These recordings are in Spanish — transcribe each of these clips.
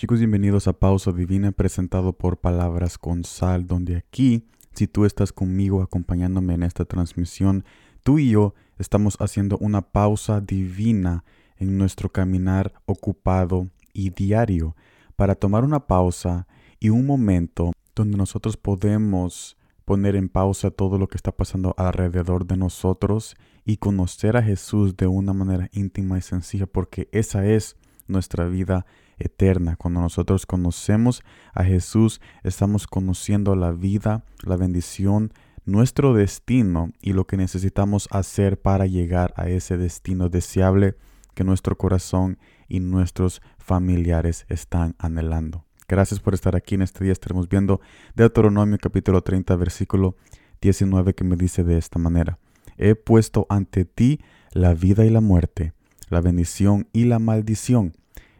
Chicos, bienvenidos a Pausa Divina presentado por Palabras con Sal, donde aquí, si tú estás conmigo acompañándome en esta transmisión, tú y yo estamos haciendo una pausa divina en nuestro caminar ocupado y diario para tomar una pausa y un momento donde nosotros podemos poner en pausa todo lo que está pasando alrededor de nosotros y conocer a Jesús de una manera íntima y sencilla, porque esa es nuestra vida eterna. Cuando nosotros conocemos a Jesús, estamos conociendo la vida, la bendición, nuestro destino y lo que necesitamos hacer para llegar a ese destino deseable que nuestro corazón y nuestros familiares están anhelando. Gracias por estar aquí en este día. Estaremos viendo Deuteronomio capítulo 30 versículo 19 que me dice de esta manera. He puesto ante ti la vida y la muerte, la bendición y la maldición.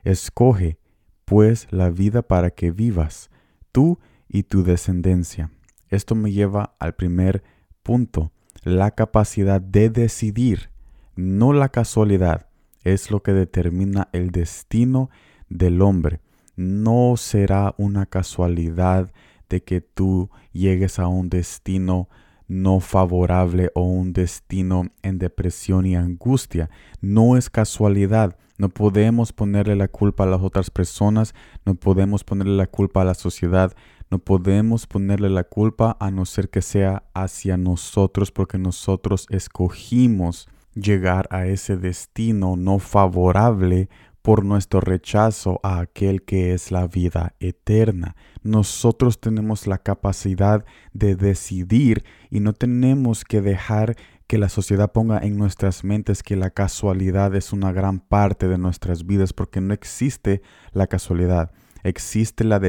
Escoge, pues, la vida para que vivas, tú y tu descendencia. Esto me lleva al primer punto, la capacidad de decidir, no la casualidad, es lo que determina el destino del hombre. No será una casualidad de que tú llegues a un destino no favorable o un destino en depresión y angustia. No es casualidad. No podemos ponerle la culpa a las otras personas, no podemos ponerle la culpa a la sociedad, no podemos ponerle la culpa a no ser que sea hacia nosotros porque nosotros escogimos llegar a ese destino no favorable por nuestro rechazo a aquel que es la vida eterna. Nosotros tenemos la capacidad de decidir y no tenemos que dejar que la sociedad ponga en nuestras mentes que la casualidad es una gran parte de nuestras vidas porque no existe la casualidad. Existe la,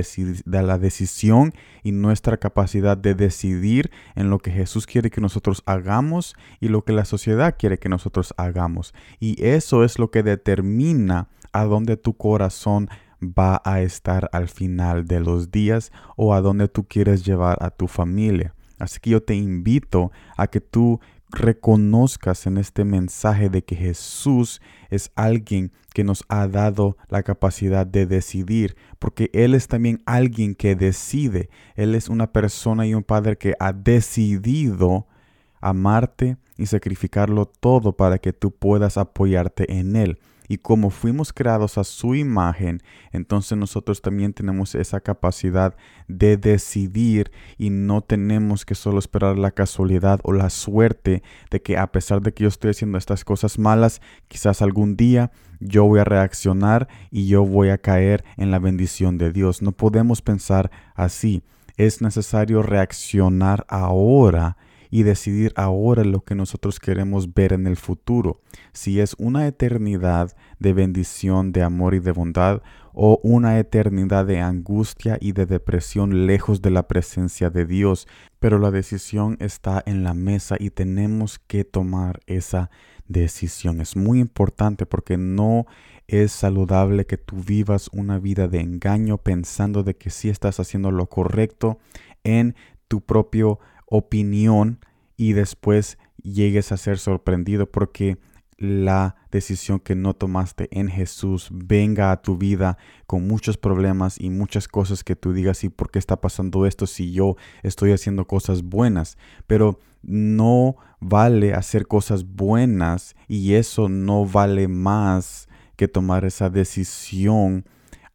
la, decisión y nuestra capacidad de decidir en lo que Jesús quiere que nosotros hagamos y lo que la sociedad quiere que nosotros hagamos. Y eso es lo que determina a dónde tu corazón va a estar al final de los días o a dónde tú quieres llevar a tu familia. Así que yo te invito a que tú reconozcas en este mensaje de que Jesús es alguien que nos ha dado la capacidad de decidir, porque Él es también alguien que decide. Él es una persona y un padre que ha decidido amarte y sacrificarlo todo para que tú puedas apoyarte en Él. Y como fuimos creados a su imagen, entonces nosotros también tenemos esa capacidad de decidir y no tenemos que solo esperar la casualidad o la suerte de que a pesar de que yo estoy haciendo estas cosas malas, quizás algún día yo voy a reaccionar y yo voy a caer en la bendición de Dios. No podemos pensar así. Es necesario reaccionar ahora y decidir ahora lo que nosotros queremos ver en el futuro, si es una eternidad de bendición, de amor y de bondad, o una eternidad de angustia y de depresión lejos de la presencia de Dios. Pero la decisión está en la mesa y tenemos que tomar esa decisión. Es muy importante porque no es saludable que tú vivas una vida de engaño pensando de que sí estás haciendo lo correcto en tu propio opinión y después llegues a ser sorprendido porque la decisión que no tomaste en Jesús venga a tu vida con muchos problemas y muchas cosas que tú digas, ¿y por qué está pasando esto si yo estoy haciendo cosas buenas? Pero no vale hacer cosas buenas y eso no vale más que tomar esa decisión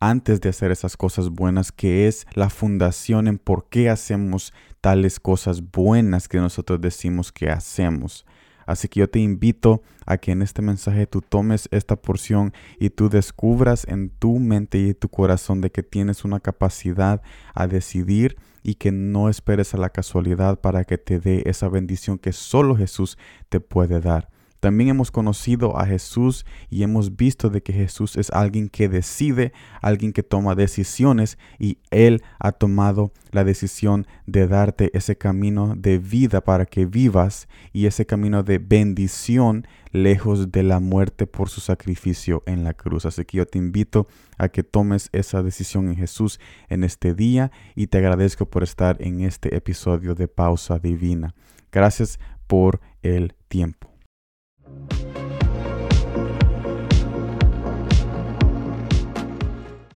antes de hacer esas cosas buenas, que es la fundación en por qué hacemos tales cosas buenas que nosotros decimos que hacemos. Así que yo te invito a que en este mensaje tú tomes esta porción y tú descubras en tu mente y tu corazón de que tienes una capacidad a decidir y que no esperes a la casualidad para que te dé esa bendición que solo Jesús te puede dar. También hemos conocido a Jesús y hemos visto de que Jesús es alguien que decide, alguien que toma decisiones y Él ha tomado la decisión de darte ese camino de vida para que vivas y ese camino de bendición lejos de la muerte por su sacrificio en la cruz. Así que yo te invito a que tomes esa decisión en Jesús en este día y te agradezco por estar en este episodio de Pausa Divina. Gracias por el tiempo.